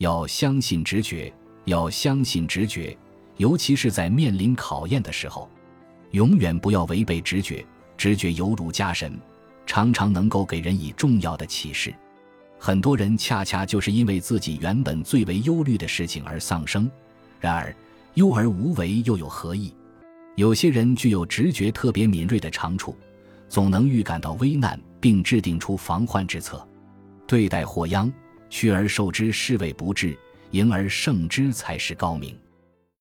要相信直觉，要相信直觉，尤其是在面临考验的时候，永远不要违背直觉。直觉犹如家神，常常能够给人以重要的启示。很多人恰恰就是因为自己原本最为忧虑的事情而丧生。然而，忧而无为又有何意？有些人具有直觉特别敏锐的长处，总能预感到危难，并制定出防患之策。对待祸殃，屈而受之，是谓不智；迎而胜之，才是高明。